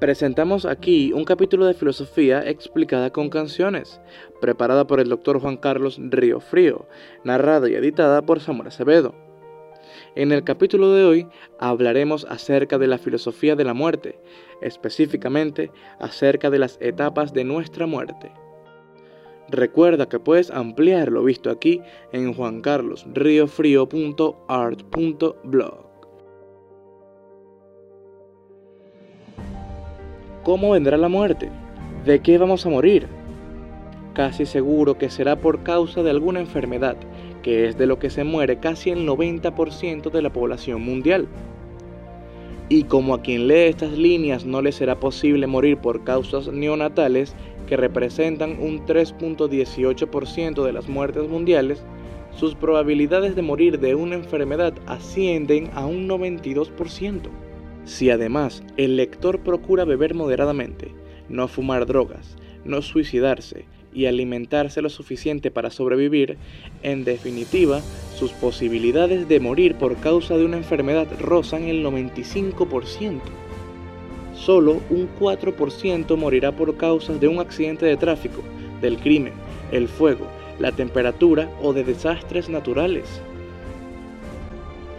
Presentamos aquí un capítulo de filosofía explicada con canciones, preparada por el doctor Juan Carlos Río Frío, narrada y editada por Samuel Acevedo. En el capítulo de hoy hablaremos acerca de la filosofía de la muerte, específicamente acerca de las etapas de nuestra muerte. Recuerda que puedes ampliar lo visto aquí en juancarlosriofrio.art.blog. ¿Cómo vendrá la muerte? ¿De qué vamos a morir? Casi seguro que será por causa de alguna enfermedad, que es de lo que se muere casi el 90% de la población mundial. Y como a quien lee estas líneas no le será posible morir por causas neonatales, que representan un 3.18% de las muertes mundiales, sus probabilidades de morir de una enfermedad ascienden a un 92%. Si además el lector procura beber moderadamente, no fumar drogas, no suicidarse y alimentarse lo suficiente para sobrevivir, en definitiva, sus posibilidades de morir por causa de una enfermedad rozan el 95%. Solo un 4% morirá por causa de un accidente de tráfico, del crimen, el fuego, la temperatura o de desastres naturales.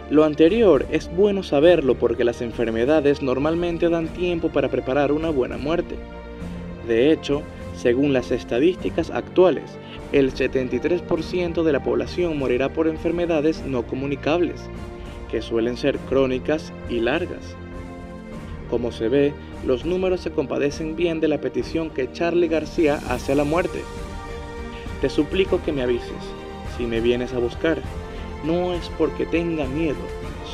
Lo anterior es bueno saberlo porque las enfermedades normalmente dan tiempo para preparar una buena muerte. De hecho, según las estadísticas actuales, el 73% de la población morirá por enfermedades no comunicables, que suelen ser crónicas y largas. Como se ve, los números se compadecen bien de la petición que Charlie García hace a la muerte. Te suplico que me avises si me vienes a buscar no es porque tenga miedo,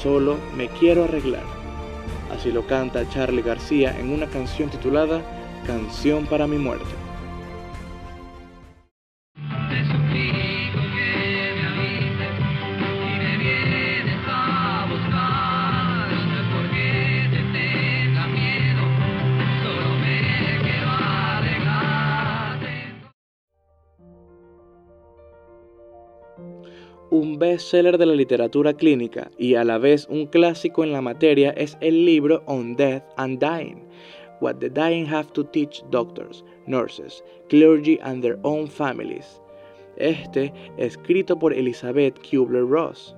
solo me quiero arreglar. Así lo canta Charlie García en una canción titulada Canción para mi muerte. Un bestseller de la literatura clínica y a la vez un clásico en la materia es el libro On Death and Dying, What the Dying Have to Teach Doctors, Nurses, Clergy and Their Own Families. Este, escrito por Elizabeth Kubler-Ross.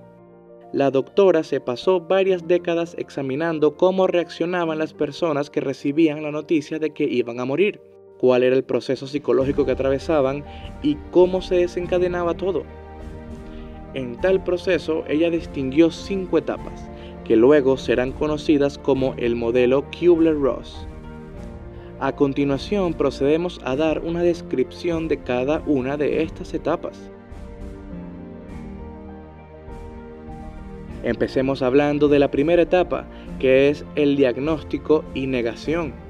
La doctora se pasó varias décadas examinando cómo reaccionaban las personas que recibían la noticia de que iban a morir, cuál era el proceso psicológico que atravesaban y cómo se desencadenaba todo. En tal proceso, ella distinguió cinco etapas, que luego serán conocidas como el modelo Kubler-Ross. A continuación procedemos a dar una descripción de cada una de estas etapas. Empecemos hablando de la primera etapa, que es el diagnóstico y negación.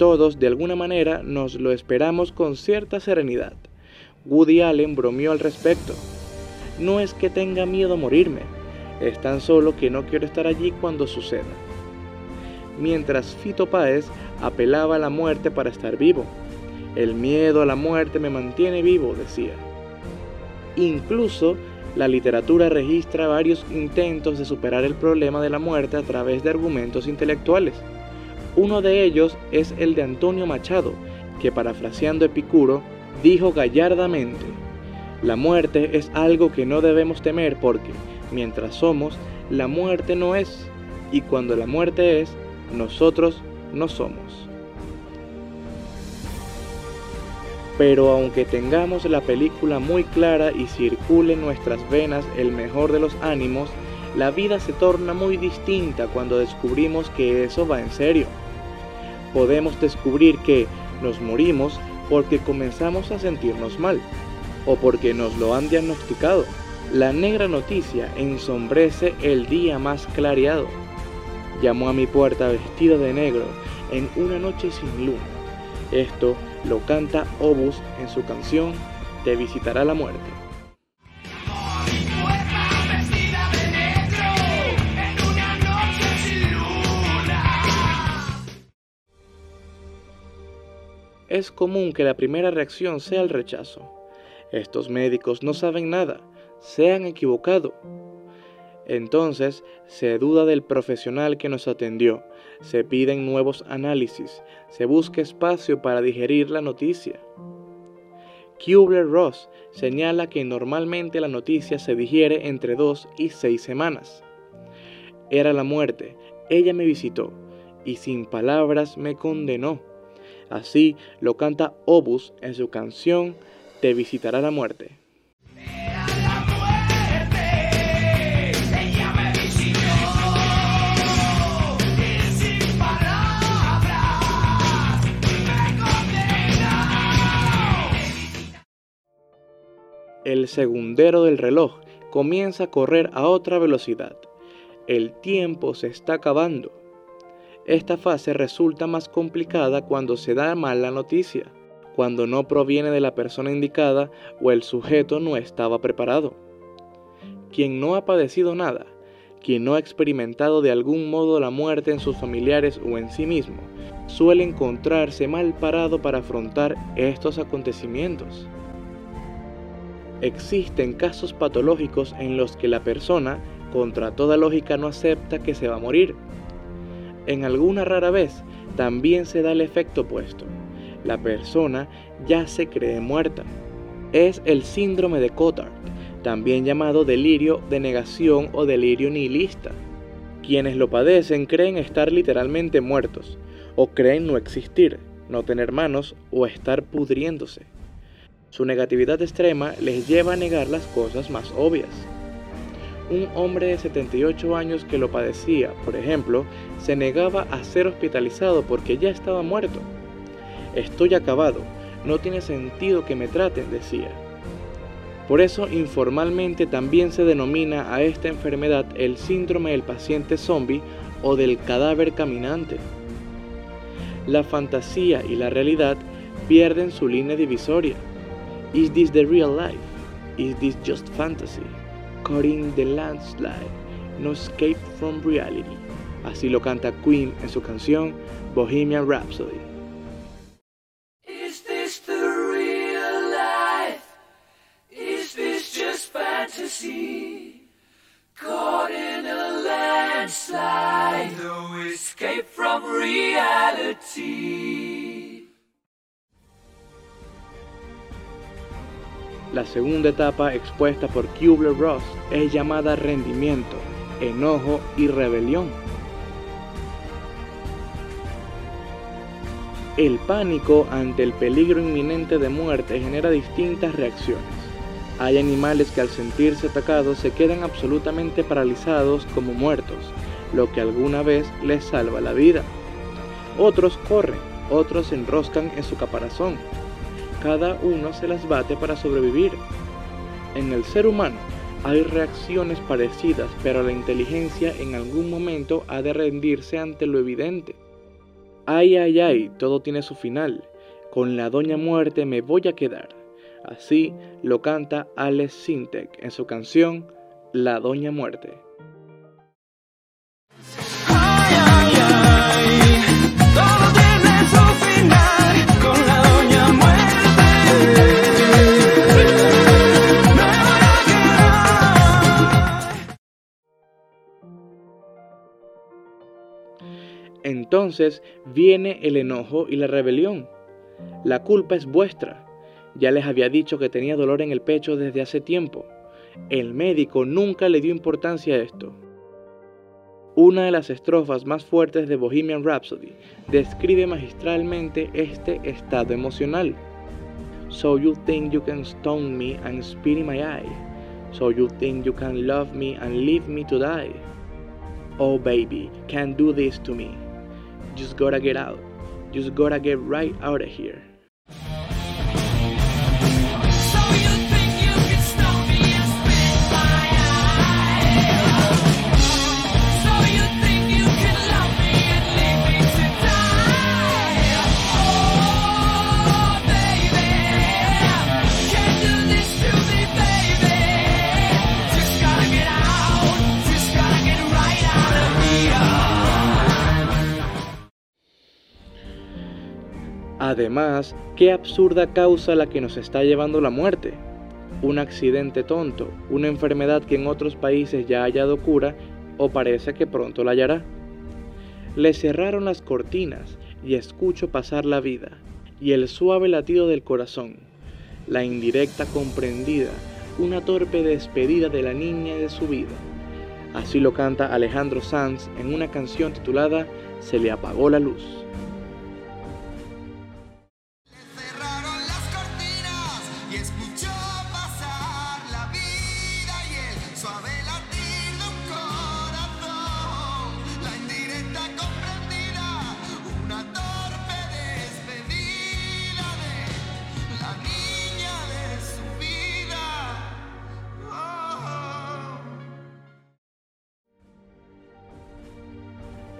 Todos de alguna manera nos lo esperamos con cierta serenidad. Woody Allen bromeó al respecto. No es que tenga miedo a morirme, es tan solo que no quiero estar allí cuando suceda. Mientras Fito Páez apelaba a la muerte para estar vivo. El miedo a la muerte me mantiene vivo, decía. Incluso la literatura registra varios intentos de superar el problema de la muerte a través de argumentos intelectuales. Uno de ellos es el de Antonio Machado, que parafraseando Epicuro, dijo gallardamente, la muerte es algo que no debemos temer porque, mientras somos, la muerte no es, y cuando la muerte es, nosotros no somos. Pero aunque tengamos la película muy clara y circule en nuestras venas el mejor de los ánimos, la vida se torna muy distinta cuando descubrimos que eso va en serio. Podemos descubrir que nos morimos porque comenzamos a sentirnos mal o porque nos lo han diagnosticado. La negra noticia ensombrece el día más clareado. Llamó a mi puerta vestida de negro en una noche sin luna. Esto lo canta Obus en su canción Te visitará la muerte. Es común que la primera reacción sea el rechazo. Estos médicos no saben nada, se han equivocado. Entonces se duda del profesional que nos atendió, se piden nuevos análisis, se busca espacio para digerir la noticia. Kubler-Ross señala que normalmente la noticia se digiere entre dos y seis semanas. Era la muerte, ella me visitó y sin palabras me condenó. Así lo canta Obus en su canción Te visitará la muerte. el segundero del reloj comienza a correr a otra velocidad. El tiempo se está acabando. Esta fase resulta más complicada cuando se da mal la noticia, cuando no proviene de la persona indicada o el sujeto no estaba preparado. Quien no ha padecido nada, quien no ha experimentado de algún modo la muerte en sus familiares o en sí mismo, suele encontrarse mal parado para afrontar estos acontecimientos. Existen casos patológicos en los que la persona, contra toda lógica, no acepta que se va a morir. En alguna rara vez también se da el efecto opuesto. La persona ya se cree muerta. Es el síndrome de Cotard, también llamado delirio de negación o delirio nihilista. Quienes lo padecen creen estar literalmente muertos, o creen no existir, no tener manos o estar pudriéndose. Su negatividad extrema les lleva a negar las cosas más obvias. Un hombre de 78 años que lo padecía, por ejemplo, se negaba a ser hospitalizado porque ya estaba muerto. Estoy acabado, no tiene sentido que me traten, decía. Por eso informalmente también se denomina a esta enfermedad el síndrome del paciente zombie o del cadáver caminante. La fantasía y la realidad pierden su línea divisoria Is this the real life? Is this just fantasy? Cutting the landslide, no escape from reality. Así lo canta Queen en su canción Bohemian Rhapsody. Is this the real life? Is this just fantasy? Caught in a landslide, no escape from reality. La segunda etapa expuesta por Kubler-Ross es llamada rendimiento, enojo y rebelión. El pánico ante el peligro inminente de muerte genera distintas reacciones. Hay animales que al sentirse atacados se quedan absolutamente paralizados como muertos, lo que alguna vez les salva la vida. Otros corren, otros se enroscan en su caparazón, cada uno se las bate para sobrevivir. En el ser humano hay reacciones parecidas, pero la inteligencia en algún momento ha de rendirse ante lo evidente. Ay, ay, ay, todo tiene su final. Con la doña muerte me voy a quedar. Así lo canta Alex Sintek en su canción La Doña Muerte. Entonces viene el enojo y la rebelión. La culpa es vuestra. Ya les había dicho que tenía dolor en el pecho desde hace tiempo. El médico nunca le dio importancia a esto. Una de las estrofas más fuertes de Bohemian Rhapsody describe magistralmente este estado emocional. So you think you can stone me and spit in my eye. So you think you can love me and leave me to die. Oh baby, can't do this to me. Just gotta get out. Just gotta get right out of here. Además, qué absurda causa la que nos está llevando la muerte. un accidente tonto, una enfermedad que en otros países ya ha hallado cura o parece que pronto la hallará. Le cerraron las cortinas y escucho pasar la vida y el suave latido del corazón, la indirecta comprendida, una torpe despedida de la niña de su vida. Así lo canta Alejandro Sanz en una canción titulada Se le apagó la luz.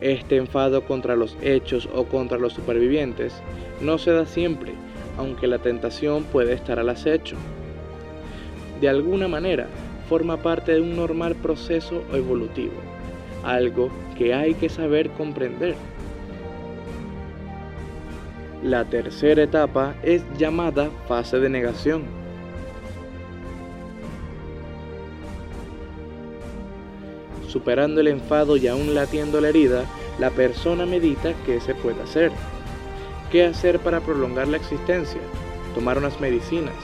Este enfado contra los hechos o contra los supervivientes no se da siempre, aunque la tentación puede estar al acecho. De alguna manera, forma parte de un normal proceso evolutivo, algo que hay que saber comprender. La tercera etapa es llamada fase de negación. Superando el enfado y aún latiendo la herida, la persona medita qué se puede hacer. ¿Qué hacer para prolongar la existencia? Tomar unas medicinas,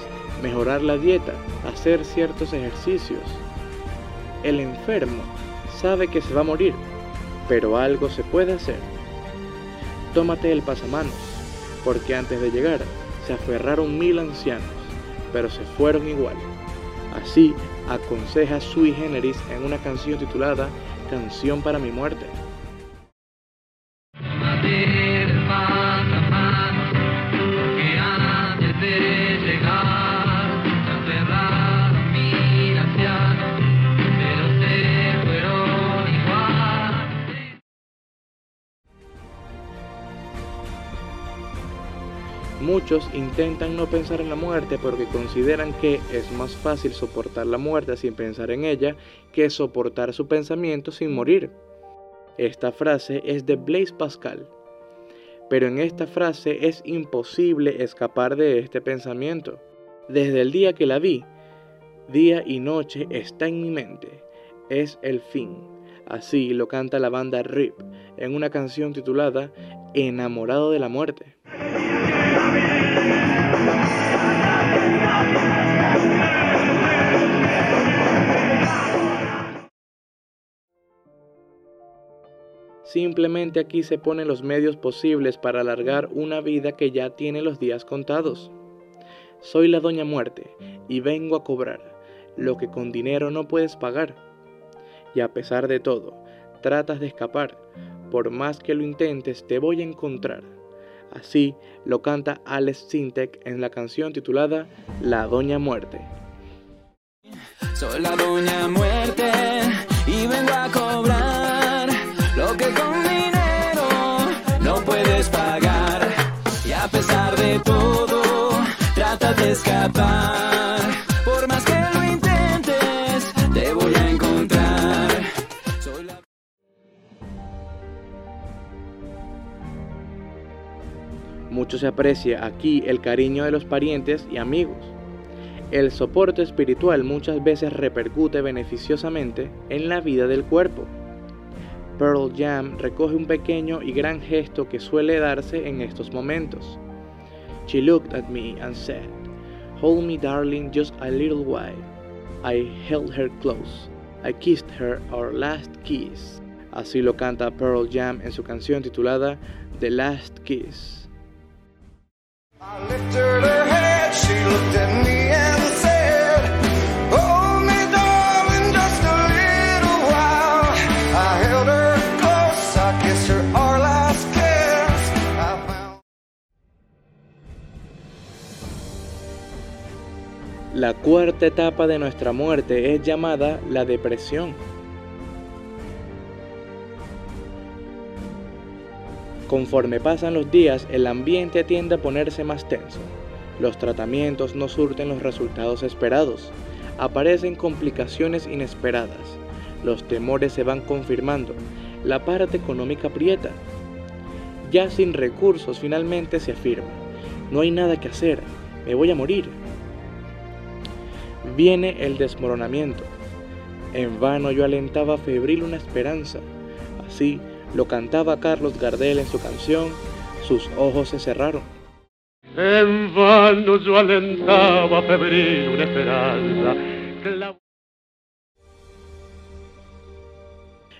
mejorar la dieta, hacer ciertos ejercicios. El enfermo sabe que se va a morir, pero algo se puede hacer. Tómate el pasamanos, porque antes de llegar se aferraron mil ancianos, pero se fueron igual. Así aconseja Sui Generis en una canción titulada Canción para mi muerte. Muchos intentan no pensar en la muerte porque consideran que es más fácil soportar la muerte sin pensar en ella que soportar su pensamiento sin morir. Esta frase es de Blaise Pascal. Pero en esta frase es imposible escapar de este pensamiento. Desde el día que la vi, día y noche está en mi mente. Es el fin. Así lo canta la banda RIP en una canción titulada Enamorado de la muerte. Simplemente aquí se ponen los medios posibles para alargar una vida que ya tiene los días contados. Soy la Doña Muerte y vengo a cobrar lo que con dinero no puedes pagar. Y a pesar de todo, tratas de escapar. Por más que lo intentes, te voy a encontrar. Así lo canta Alex Sintek en la canción titulada La Doña Muerte. Soy la Doña Muerte y vengo a cobrar que con dinero no puedes pagar. Y a pesar de todo, trata de escapar. Por más que lo intentes, te voy a encontrar. Soy la... Mucho se aprecia aquí el cariño de los parientes y amigos. El soporte espiritual muchas veces repercute beneficiosamente en la vida del cuerpo. Pearl Jam recoge un pequeño y gran gesto que suele darse en estos momentos. She looked at me and said, Hold me, darling, just a little while. I held her close. I kissed her our last kiss. Así lo canta Pearl Jam en su canción titulada The Last Kiss. I lifted her head, she looked at me La cuarta etapa de nuestra muerte es llamada la depresión. Conforme pasan los días, el ambiente tiende a ponerse más tenso. Los tratamientos no surten los resultados esperados. Aparecen complicaciones inesperadas. Los temores se van confirmando. La parte económica aprieta. Ya sin recursos finalmente se afirma. No hay nada que hacer. Me voy a morir. Viene el desmoronamiento. En vano yo alentaba febril una esperanza. Así lo cantaba Carlos Gardel en su canción Sus ojos se cerraron. En vano yo alentaba febril una esperanza. La-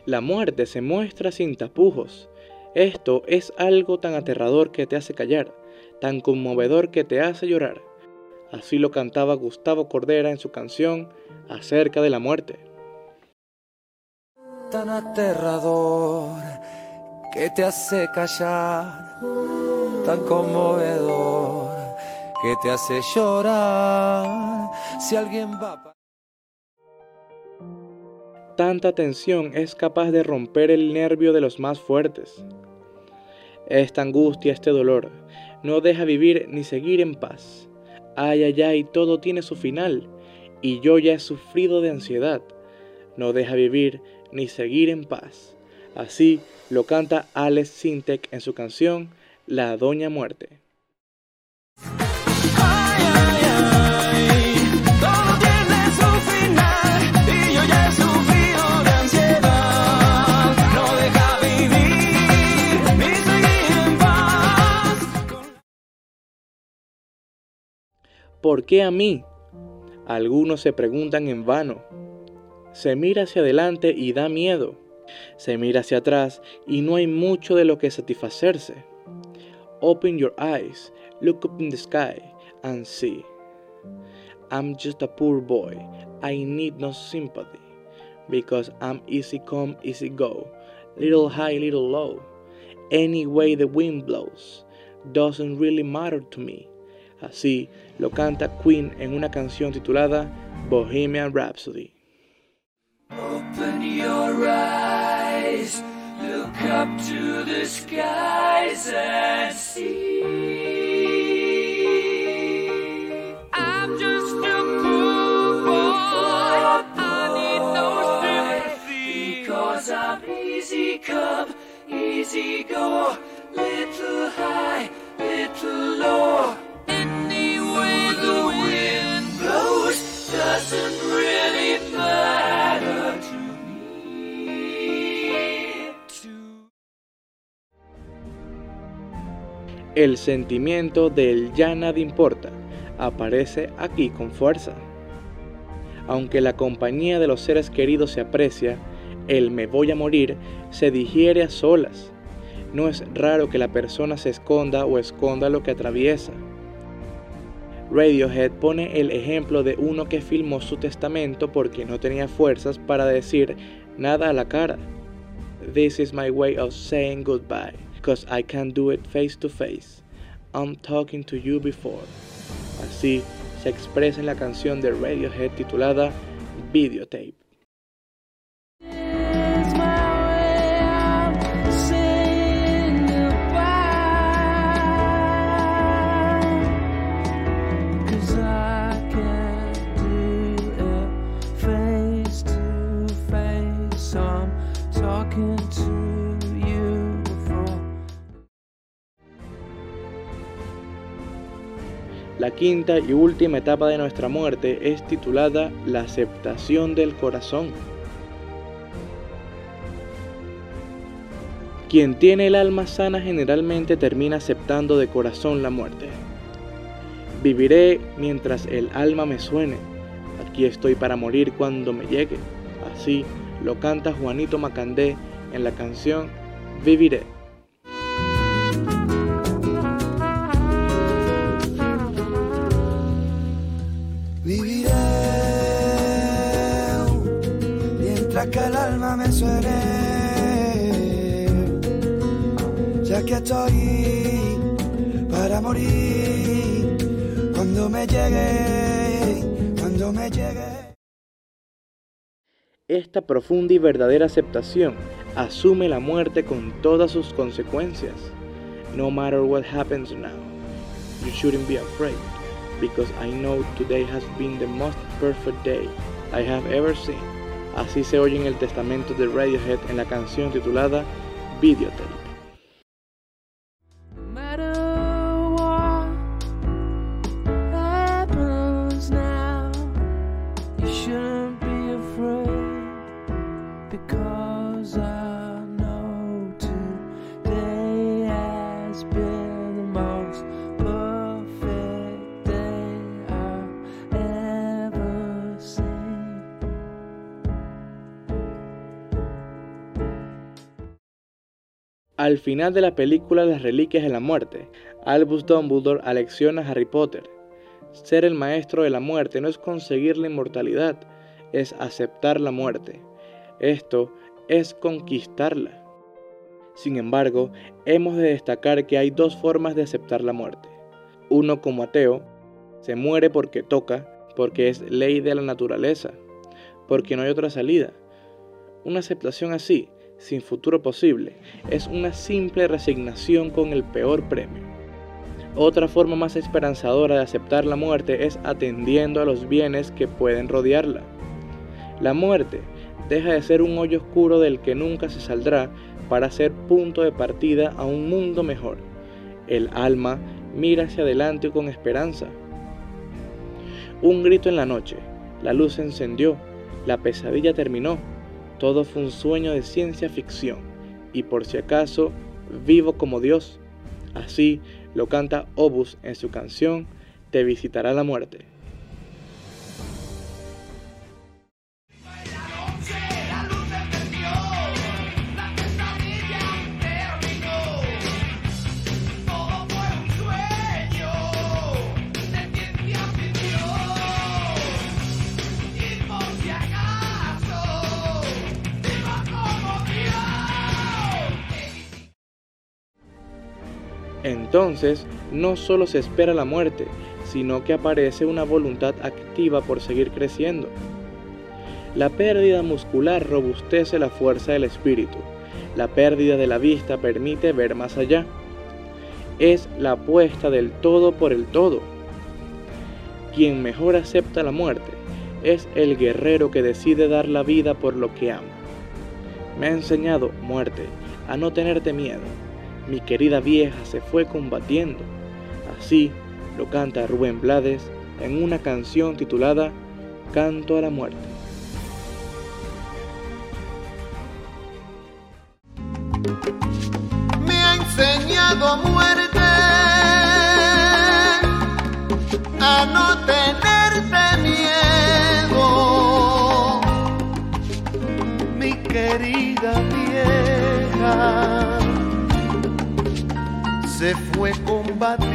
La muerte se muestra sin tapujos. Esto es algo tan aterrador que te hace callar, tan conmovedor que te hace llorar. Así lo cantaba Gustavo Cordera en su canción acerca de la muerte. tan aterrador que te hace callar, tan conmovedor que te hace llorar. Si alguien va Tanta tensión es capaz de romper el nervio de los más fuertes. Esta angustia, este dolor, no deja vivir ni seguir en paz. Ay, ay, ay, todo tiene su final, y yo ya he sufrido de ansiedad. No deja vivir ni seguir en paz. Así lo canta Alex Sintek en su canción La Doña Muerte. ¿Por qué a mí? Algunos se preguntan en vano. Se mira hacia adelante y da miedo. Se mira hacia atrás y no hay mucho de lo que satisfacerse. Open your eyes, look up in the sky and see. I'm just a poor boy. I need no sympathy. Because I'm easy come, easy go. Little high, little low. Any way the wind blows doesn't really matter to me. Así lo canta Queen en una canción titulada Bohemian Rhapsody. Open your eyes, look up to the skies and see. I'm just a poor. I need no. Because I'm easy come, easy go. Little high, little low. El sentimiento del ya nada importa aparece aquí con fuerza. Aunque la compañía de los seres queridos se aprecia, el me voy a morir se digiere a solas. No es raro que la persona se esconda o esconda lo que atraviesa. Radiohead pone el ejemplo de uno que filmó su testamento porque no tenía fuerzas para decir nada a la cara. This is my way of saying goodbye, because I can't do it face to face. I'm talking to you before. Así se expresa en la canción de Radiohead titulada Videotape. La quinta y última etapa de nuestra muerte es titulada La aceptación del corazón. Quien tiene el alma sana generalmente termina aceptando de corazón la muerte. Viviré mientras el alma me suene. Aquí estoy para morir cuando me llegue. Así lo canta Juanito Macandé en la canción Viviré. Que el alma me suene, ya que estoy para morir cuando me. Esta profunda y verdadera aceptación asume la muerte con todas sus consecuencias. No matter what happens now, you shouldn't be afraid, because I know today has been the most perfect day I have ever seen. Así se oye en el testamento de Radiohead en la canción titulada Videotape. Al final de la película Las Reliquias de la Muerte, Albus Dumbledore alecciona a Harry Potter. Ser el maestro de la muerte no es conseguir la inmortalidad, es aceptar la muerte. Esto es conquistarla. Sin embargo, hemos de destacar que hay dos formas de aceptar la muerte. Uno como ateo, se muere porque toca, porque es ley de la naturaleza, porque no hay otra salida. Una aceptación así sin futuro posible, es una simple resignación con el peor premio. Otra forma más esperanzadora de aceptar la muerte es atendiendo a los bienes que pueden rodearla. La muerte deja de ser un hoyo oscuro del que nunca se saldrá para ser punto de partida a un mundo mejor. El alma mira hacia adelante con esperanza. Un grito en la noche, la luz se encendió, la pesadilla terminó todo fue un sueño de ciencia ficción y por si acaso vivo como Dios. Así lo canta Obus en su canción Te visitará la muerte. Entonces, no solo se espera la muerte, sino que aparece una voluntad activa por seguir creciendo. La pérdida muscular robustece la fuerza del espíritu. La pérdida de la vista permite ver más allá. Es la apuesta del todo por el todo. Quien mejor acepta la muerte es el guerrero que decide dar la vida por lo que ama. Me ha enseñado, muerte, a no tenerte miedo mi querida vieja se fue combatiendo. Así lo canta Rubén Blades en una canción titulada Canto a la muerte. Me ha enseñado muerte a no tenerte miedo, mi querida se fue combatiendo.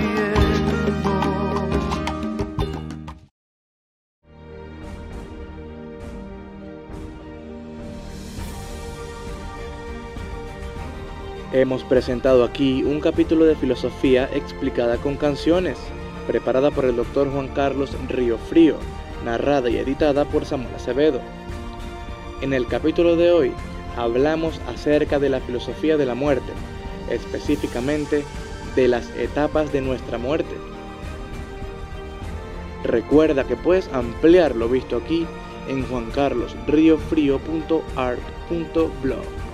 Hemos presentado aquí un capítulo de filosofía explicada con canciones, preparada por el doctor Juan Carlos Río Frío, narrada y editada por Samuel Acevedo. En el capítulo de hoy hablamos acerca de la filosofía de la muerte, específicamente de las etapas de nuestra muerte. Recuerda que puedes ampliar lo visto aquí en juancarlosriofrio.art.blog.